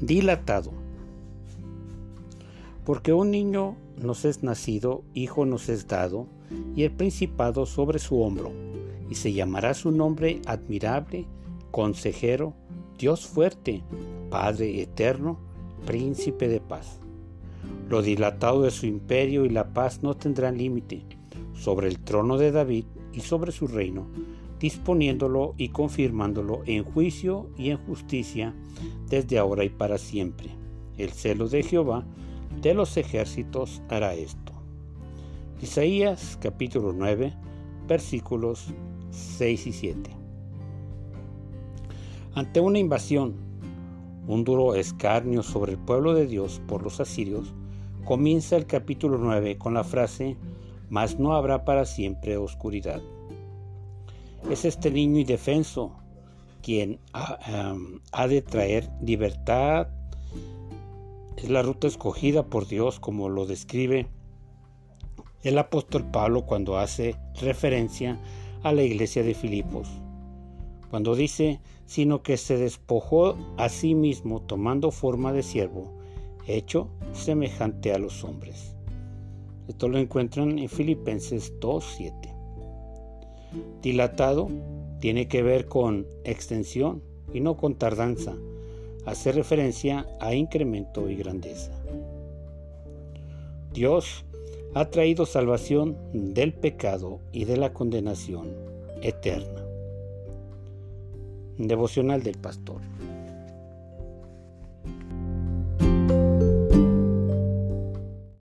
Dilatado. Porque un niño nos es nacido, hijo nos es dado, y el principado sobre su hombro, y se llamará su nombre admirable, consejero, Dios fuerte, Padre eterno, príncipe de paz. Lo dilatado de su imperio y la paz no tendrán límite sobre el trono de David y sobre su reino, disponiéndolo y confirmándolo en juicio y en justicia desde ahora y para siempre. El celo de Jehová de los ejércitos hará esto. Isaías capítulo 9 versículos 6 y 7. Ante una invasión, un duro escarnio sobre el pueblo de Dios por los asirios, comienza el capítulo 9 con la frase, mas no habrá para siempre oscuridad. Es este niño indefenso quien ha, de traer libertad. Es la ruta escogida por Dios como lo describe el apóstol Pablo cuando hace referencia a la iglesia de Filipos. Cuando dice, sino que se despojó a sí mismo tomando forma de siervo, hecho semejante a los hombres. Esto lo encuentran en Filipenses 2.7. Dilatado tiene que ver con extensión y no con tardanza. Hace referencia a incremento y grandeza. Dios ha traído salvación del pecado y de la condenación eterna. Devocional del Pastor.